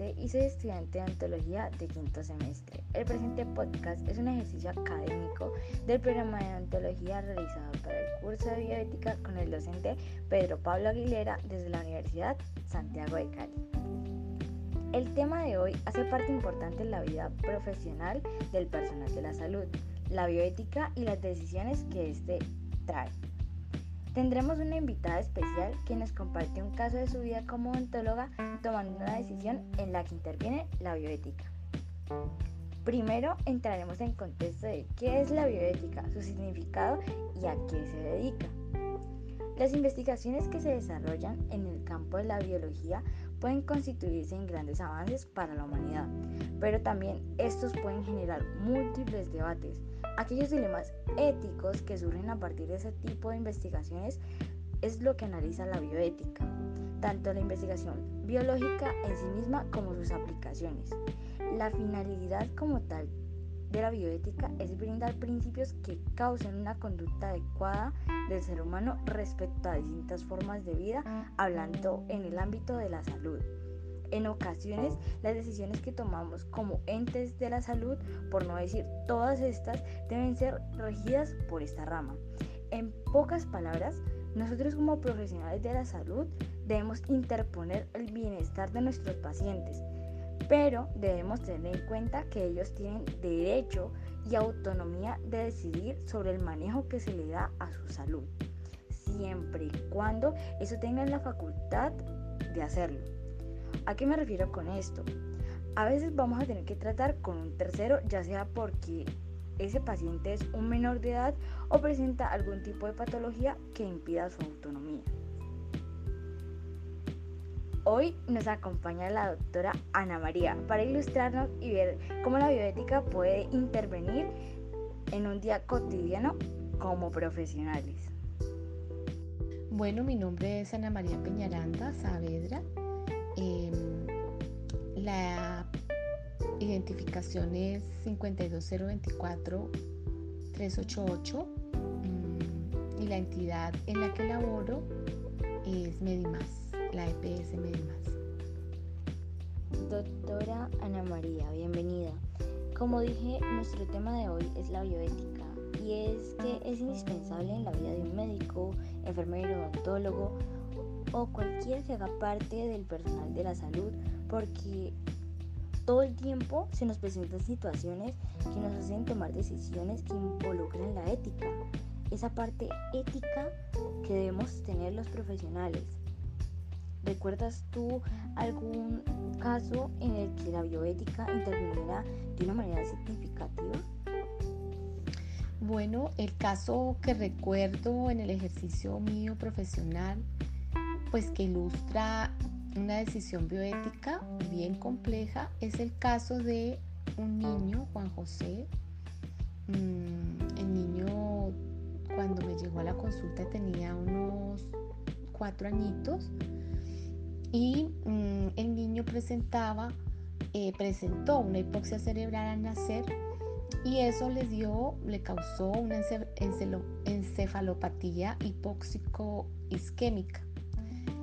Arce y soy estudiante de ontología de quinto semestre. El presente podcast es un ejercicio académico del programa de ontología realizado para el curso de bioética con el docente Pedro Pablo Aguilera desde la Universidad Santiago de Cali. El tema de hoy hace parte importante en la vida profesional del personal de la salud, la bioética y las decisiones que éste trae. Tendremos una invitada especial que nos comparte un caso de su vida como ontóloga tomando una decisión en la que interviene la bioética. Primero entraremos en contexto de qué es la bioética, su significado y a qué se dedica. Las investigaciones que se desarrollan en el campo de la biología pueden constituirse en grandes avances para la humanidad, pero también estos pueden generar múltiples debates Aquellos dilemas éticos que surgen a partir de ese tipo de investigaciones es lo que analiza la bioética, tanto la investigación biológica en sí misma como sus aplicaciones. La finalidad como tal de la bioética es brindar principios que causen una conducta adecuada del ser humano respecto a distintas formas de vida, hablando en el ámbito de la salud. En ocasiones, las decisiones que tomamos como entes de la salud, por no decir todas estas, deben ser regidas por esta rama. En pocas palabras, nosotros como profesionales de la salud debemos interponer el bienestar de nuestros pacientes, pero debemos tener en cuenta que ellos tienen derecho y autonomía de decidir sobre el manejo que se le da a su salud, siempre y cuando eso tengan la facultad de hacerlo. ¿A qué me refiero con esto? A veces vamos a tener que tratar con un tercero, ya sea porque ese paciente es un menor de edad o presenta algún tipo de patología que impida su autonomía. Hoy nos acompaña la doctora Ana María para ilustrarnos y ver cómo la bioética puede intervenir en un día cotidiano como profesionales. Bueno, mi nombre es Ana María Peñaranda Saavedra. Em, la identificación es 52024-388 mm, y la entidad en la que laboro es Medimas, la EPS Medimas. Doctora Ana María, bienvenida. Como dije, nuestro tema de hoy es la bioética y es que es indispensable en la vida de un médico, enfermero, odontólogo o cualquiera que haga parte del personal de la salud porque todo el tiempo se nos presentan situaciones que nos hacen tomar decisiones que involucran la ética, esa parte ética que debemos tener los profesionales. ¿Recuerdas tú algún caso en el que la bioética interviniera de una manera significativa? Bueno, el caso que recuerdo en el ejercicio mío profesional pues que ilustra una decisión bioética bien compleja es el caso de un niño, Juan José. Mm, el niño cuando me llegó a la consulta tenía unos cuatro añitos y mm, el niño presentaba, eh, presentó una hipoxia cerebral al nacer y eso le dio, le causó una encefalopatía hipóxico isquémica.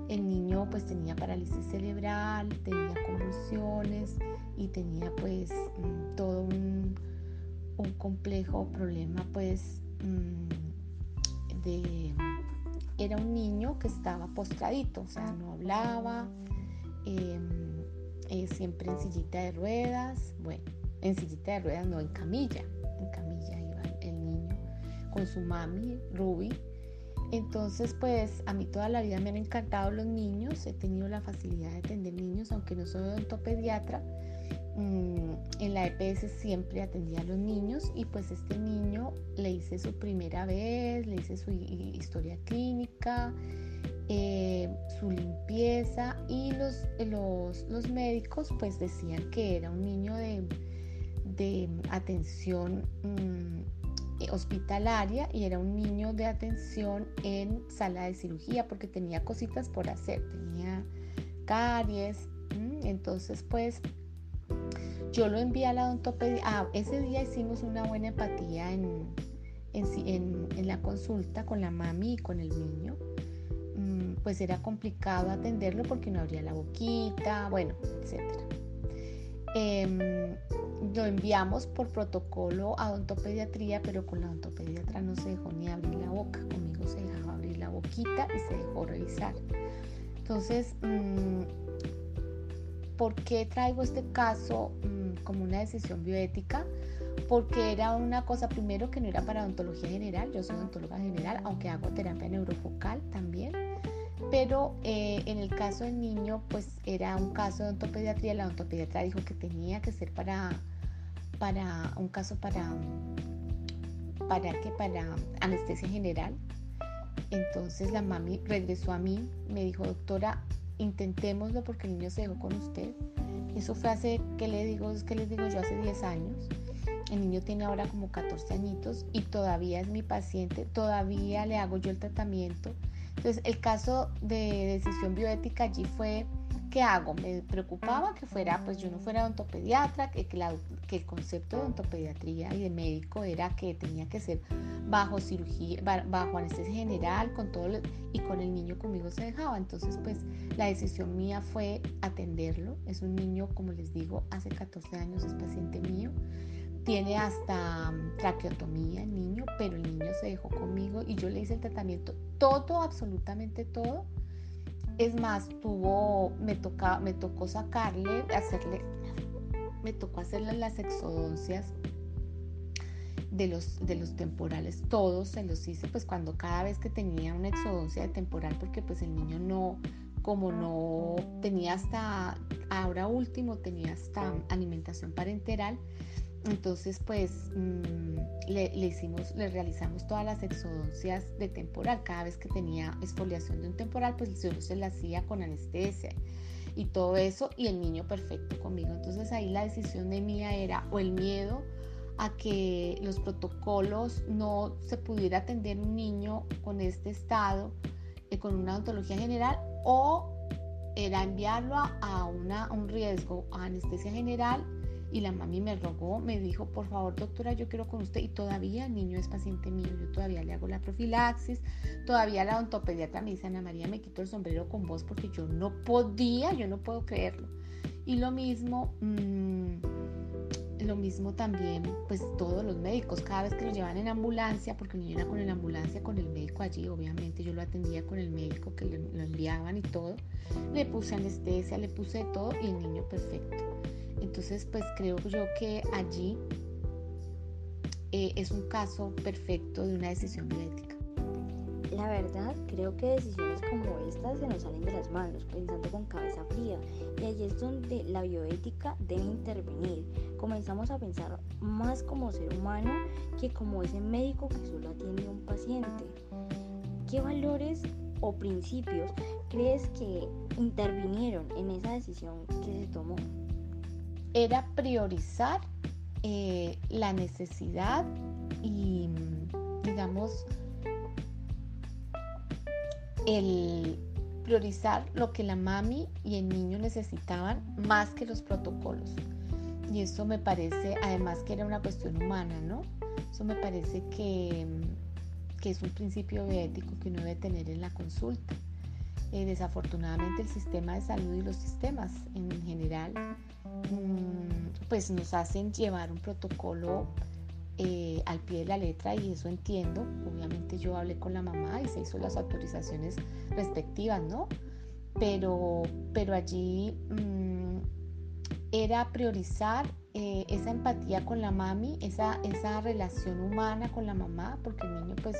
El niño pues tenía parálisis cerebral, tenía convulsiones y tenía pues mm, todo un, complejo problema pues mm, de... Era un niño que estaba postradito, o sea, no hablaba, em, eh, siempre en sillita de ruedas, bueno, en sillita de ruedas, no en camilla, en camilla iba el niño con su mami, Ruby, entonces, pues a mí toda la vida me han encantado los niños, he tenido la facilidad de atender niños, aunque no soy odontopediatra. Mm, en la EPS siempre atendía a los niños y pues este niño le hice su primera vez, le hice su historia clínica, eh, su limpieza y los, los, médicos pues decían que era un niño de, atención mm, eh, hospitalaria y era un niño de atención en sala de cirugía porque tenía cositas por hacer, tenía caries. Entonces, pues yo lo envié a la odontopedia. Ah, ese día hicimos una buena empatía en, en, la consulta con la mami y con el niño. Mm, pues era complicado atenderlo porque no abría la boquita, bueno, etcétera. Em, lo enviamos por protocolo a odontopediatría, pero con la odontopediatra no se dejó ni abrir la boca. Conmigo se dejaba abrir la boquita y se dejó revisar. Entonces, mm, ¿por qué traigo este caso mm, como una decisión bioética? Porque era una cosa, primero, que no era para odontología general, yo soy odontóloga general, aunque hago terapia neurofocal también pero eh, en el caso del niño, pues era un caso de odontopediatría. La odontopediatra dijo que tenía que ser para, para un caso para, para, que para anestesia general. Entonces la mami regresó a mí, me dijo, doctora, intentémoslo porque el niño se dejó con usted. Eso fue hace, ¿qué le digo? Es que les digo yo, hace 10 años. El niño tiene ahora como 14 añitos y todavía es mi paciente, todavía le hago yo el tratamiento entonces, el caso de decisión bioética allí fue, ¿qué hago? Me preocupaba que fuera, pues yo no fuera odontopediatra, que, que, el concepto de odontopediatría y de médico era que tenía que ser bajo cirugía, bajo anestesia general, con todo, y con el niño conmigo se dejaba. Entonces, pues la decisión mía fue atenderlo. Es un niño, como les digo, hace 14 años es paciente mío tiene hasta mm, traqueotomía el niño, pero el niño se dejó conmigo y yo le hice el tratamiento, todo, absolutamente todo. Es más, tuvo, me, toca, me tocó sacarle, hacerle, me tocó hacerle las exodoncias de los, de los temporales, todos se los hice, pues cuando cada vez que tenía una exodoncia de temporal, porque pues el niño no, como no tenía hasta, ahora último, tenía hasta alimentación parenteral, entonces, pues mm, le, hicimos, le realizamos todas las exodoncias de temporal. Cada vez que tenía exfoliación de un temporal, pues yo se la hacía con anestesia y todo eso, y el niño perfecto conmigo. Entonces ahí la decisión de mía era o el miedo a que los protocolos no se pudiera atender un niño con este estado, eh, con una odontología general, o era enviarlo a, una, a un riesgo a anestesia general y la mami me rogó, me dijo, por favor, doctora, yo quiero con usted. Y todavía el niño es paciente mío, yo todavía le hago la profilaxis, todavía la odontopediatra me dice, Ana María, me quito el sombrero con vos porque yo no podía, yo no puedo creerlo. Y lo mismo, mmm, lo mismo también, pues todos los médicos, cada vez que lo llevan en ambulancia, porque niño era con la ambulancia, con el médico allí, obviamente yo lo atendía con el médico que lo enviaban y todo, le puse anestesia, le puse todo y el niño perfecto. Entonces, pues creo yo que allí eh, es un caso perfecto de una decisión bioética. La verdad, creo que decisiones como estas se nos salen de las manos, pensando con cabeza fría, y allí es donde la bioética debe intervenir. Comenzamos a pensar más como ser humano que como ese médico que solo atiende a un paciente. ¿Qué valores o principios crees que intervinieron en esa decisión que se tomó? Era priorizar eh, la necesidad y, digamos, el priorizar lo que la mami y el niño necesitaban más que los protocolos. Y eso me parece, además que era una cuestión humana, ¿no? Eso me parece que, que es un principio ético que uno debe tener en la consulta. Eh, desafortunadamente el sistema de salud y los sistemas en general mm, pues nos hacen llevar un protocolo eh, al pie de la letra y eso entiendo. Obviamente yo hablé con la mamá y se hizo las autorizaciones respectivas, ¿no? Pero, pero allí mm, era priorizar eh, esa empatía con la mami, esa, esa relación humana con la mamá, porque el niño pues,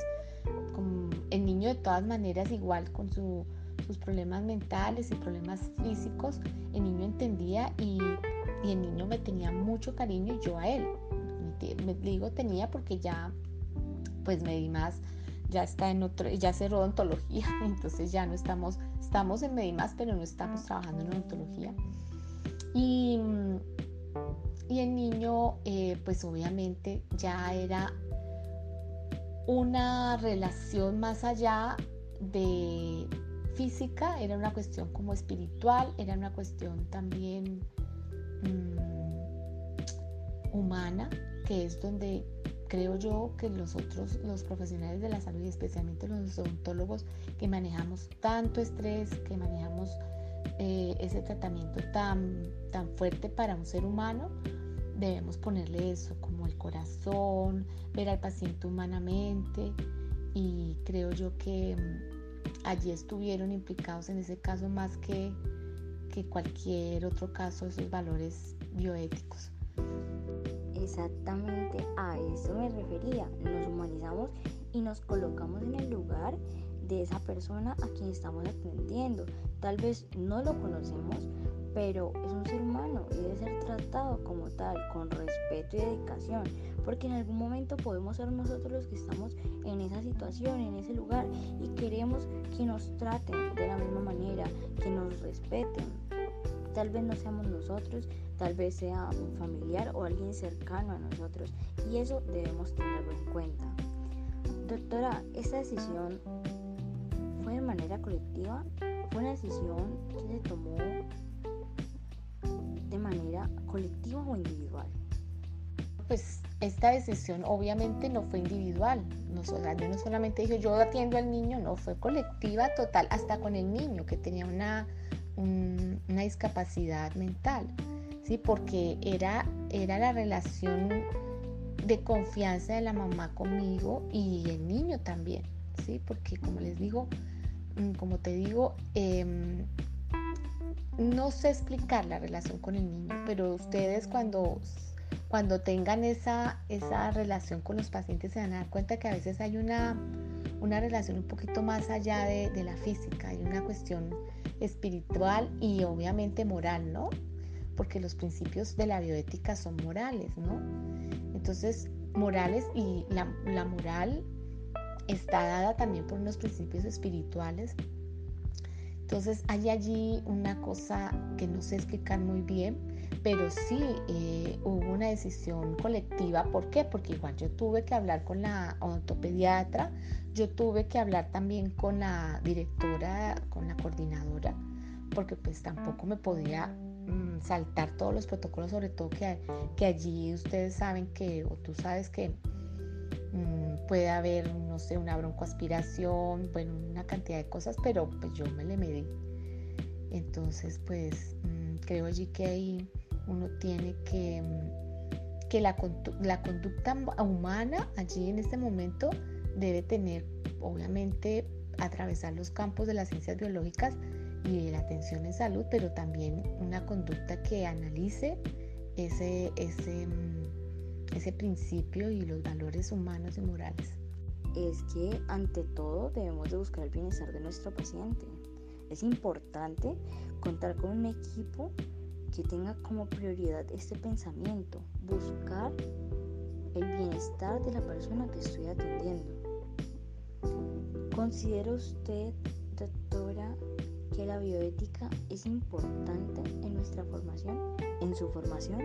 el niño de todas maneras igual con su sus problemas mentales y problemas físicos, el niño entendía y, el niño me tenía mucho cariño y yo a él. Digo tenía porque ya pues me ya está en otro, ya cerró odontología, entonces ya no estamos, estamos en Medimás, pero no estamos trabajando en odontología. Y, y el niño, eh, pues obviamente ya era una relación más allá de, física, era una cuestión como espiritual, era una cuestión también mm, humana, que es donde creo yo que nosotros, los profesionales de la salud y especialmente los odontólogos que manejamos tanto estrés, que manejamos eh, ese tratamiento tan, tan fuerte para un ser humano, debemos ponerle eso, como el corazón, ver al paciente humanamente. Y creo yo que mm, allí estuvieron implicados en ese caso más que, que cualquier otro caso esos valores bioéticos. Exactamente a eso me refería, nos humanizamos y nos colocamos en el lugar de esa persona a quien estamos atendiendo. Tal vez no lo conocemos, pero es un ser humano y debe ser tratado como tal, con respeto y dedicación, porque en algún momento podemos ser nosotros los que estamos en esa situación, en ese lugar, y queremos que nos traten de la misma manera, que nos respeten. Tal vez no seamos nosotros, tal vez sea un familiar o alguien cercano a nosotros, y eso debemos tenerlo en cuenta. Doctora, esta decisión fue de manera colectiva, fue una decisión que se tomó de manera colectiva o individual? Pues esta decisión obviamente no fue individual. No, no solamente dije yo atiendo al niño, no, fue colectiva total, hasta con el niño que tenía una, una discapacidad mental, ¿sí? porque era, era la relación de confianza de la mamá conmigo y el niño también, ¿sí? porque como les digo, como te digo, eh, no sé explicar la relación con el niño, pero ustedes cuando, cuando tengan esa, esa relación con los pacientes se van a dar cuenta que a veces hay una, una relación un poquito más allá de, de la física, hay una cuestión espiritual y obviamente moral, ¿no? Porque los principios de la bioética son morales, ¿no? Entonces, morales y la, la moral está dada también por unos principios espirituales entonces hay allí una cosa que no sé explicar muy bien, pero sí eh, hubo una decisión colectiva. ¿Por qué? Porque igual yo tuve que hablar con la odontopediatra, yo tuve que hablar también con la directora, con la coordinadora, porque pues tampoco me podía mm, saltar todos los protocolos, sobre todo que, que allí ustedes saben que, o tú sabes que puede haber, no sé, una broncoaspiración, bueno, una cantidad de cosas, pero pues yo me le medí. Entonces, pues mm, creo allí que ahí uno tiene que, mm, que la, la conducta humana allí en este momento debe tener, obviamente, atravesar los campos de las ciencias biológicas y de la atención en salud, pero también una conducta que analice ese, ese, ese principio y los valores humanos y morales? Es que ante todo debemos de buscar el bienestar de nuestro paciente. Es importante contar con un equipo que tenga como prioridad este pensamiento, buscar el bienestar de la persona que estoy atendiendo. ¿Considera usted, doctora, que la bioética es importante en nuestra formación, en su formación?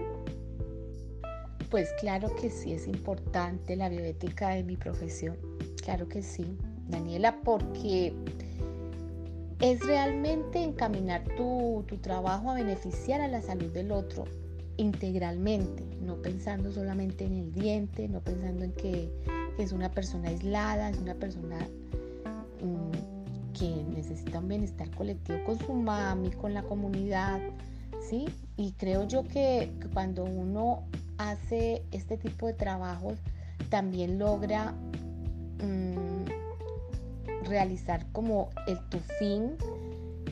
Pues claro que sí es importante la bioética de mi profesión. Claro que sí, Daniela, porque es realmente encaminar tu, trabajo a beneficiar a la salud del otro integralmente, no pensando solamente en el diente, no pensando en que, es una persona aislada, es una persona mm, que necesita un bienestar colectivo con su mami, con la comunidad, ¿sí? Y creo yo que cuando uno hace este tipo de trabajos también logra mm, realizar como el tu fin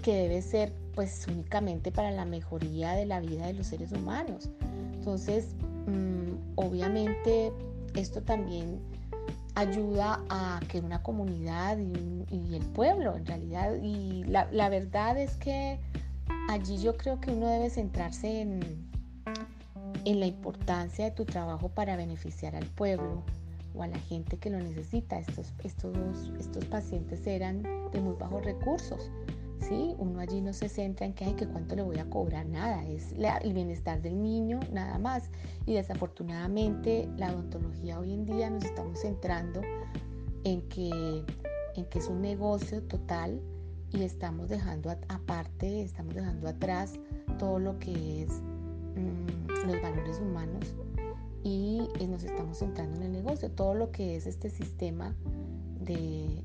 que debe ser pues únicamente para la mejoría de la vida de los seres humanos. Entonces, mm, obviamente esto también ayuda a que una comunidad y, el pueblo en realidad, y la, la verdad es que allí yo creo que uno debe centrarse en, en la importancia de tu trabajo para beneficiar al pueblo o a la gente que lo necesita. Estos, estos, estos pacientes eran de muy bajos recursos. ¿sí? Uno allí no se centra en que, hay que cuánto le voy a cobrar, nada, es el bienestar del niño, nada más. Y desafortunadamente la odontología hoy en día nos estamos centrando en que, en que es un negocio total y estamos dejando aparte, estamos dejando atrás todo lo que es Mm, los valores humanos y eh, nos estamos centrando en el negocio. Todo lo que es este sistema de,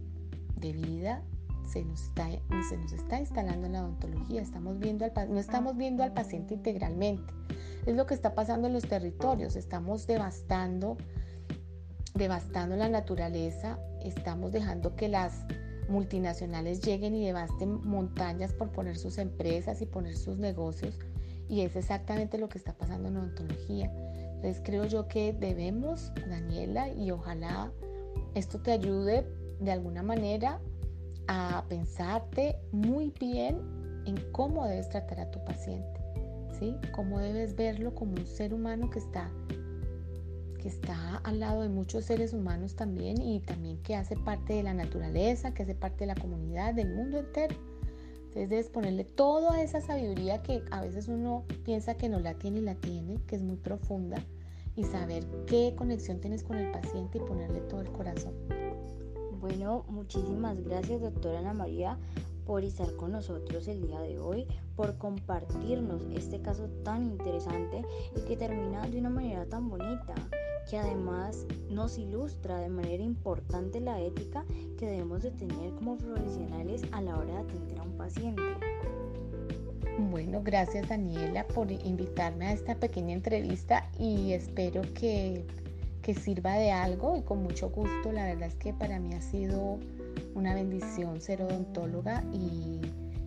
vida se nos está, se nos está instalando en la odontología. Estamos viendo al, no estamos viendo al paciente integralmente. Es lo que está pasando en los territorios. Estamos devastando, devastando la naturaleza. Estamos dejando que las multinacionales lleguen y devasten montañas por poner sus empresas y poner sus negocios. Y es exactamente lo que está pasando en odontología. Entonces creo yo que debemos, Daniela, y ojalá esto te ayude de alguna manera a pensarte muy bien en cómo debes tratar a tu paciente, ¿sí? Cómo debes verlo como un ser humano que está que está al lado de muchos seres humanos también y también que hace parte de la naturaleza, que hace parte de la comunidad, del mundo entero. Entonces debes ponerle toda esa sabiduría que a veces uno piensa que no la tiene y la tiene, que es muy profunda, y saber qué conexión tienes con el paciente y ponerle todo el corazón. Bueno, muchísimas gracias doctora Ana María por estar con nosotros el día de hoy, por compartirnos este caso tan interesante y que termina de una manera tan bonita que además nos ilustra de manera importante la ética que debemos de tener como profesionales a la hora de atender a un paciente. Bueno, gracias Daniela por invitarme a esta pequeña entrevista y espero que, que sirva de algo y con mucho gusto. La verdad es que para mí ha sido una bendición ser odontóloga y,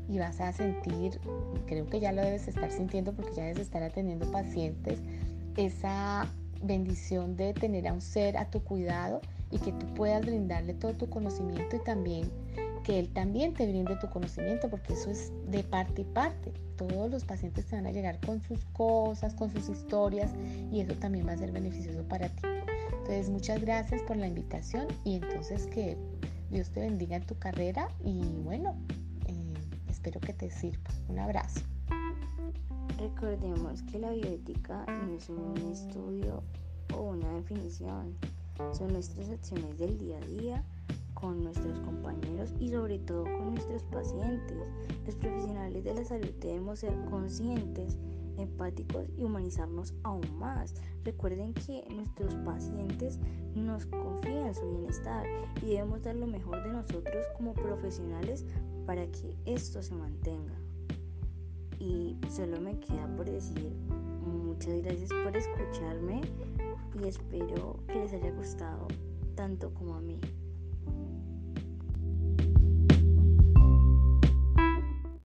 y vas a sentir, creo que ya lo debes estar sintiendo porque ya debes estar atendiendo pacientes, esa bendición de tener a un ser a tu cuidado y que tú puedas brindarle todo tu conocimiento y también que él también te brinde tu conocimiento porque eso es de parte y parte. Todos los pacientes te van a llegar con sus cosas, con sus historias y eso también va a ser beneficioso para ti. Entonces muchas gracias por la invitación y entonces que Dios te bendiga en tu carrera y bueno, eh, espero que te sirva. Un abrazo. Recordemos que la bioética no es un estudio o una definición, son nuestras acciones del día a día con nuestros compañeros y sobre todo con nuestros pacientes. Los profesionales de la salud debemos ser conscientes, empáticos y humanizarnos aún más. Recuerden que nuestros pacientes nos confían en su bienestar y debemos dar lo mejor de nosotros como profesionales para que esto se mantenga. Y solo me queda por decir muchas gracias por escucharme y espero que les haya gustado tanto como a mí.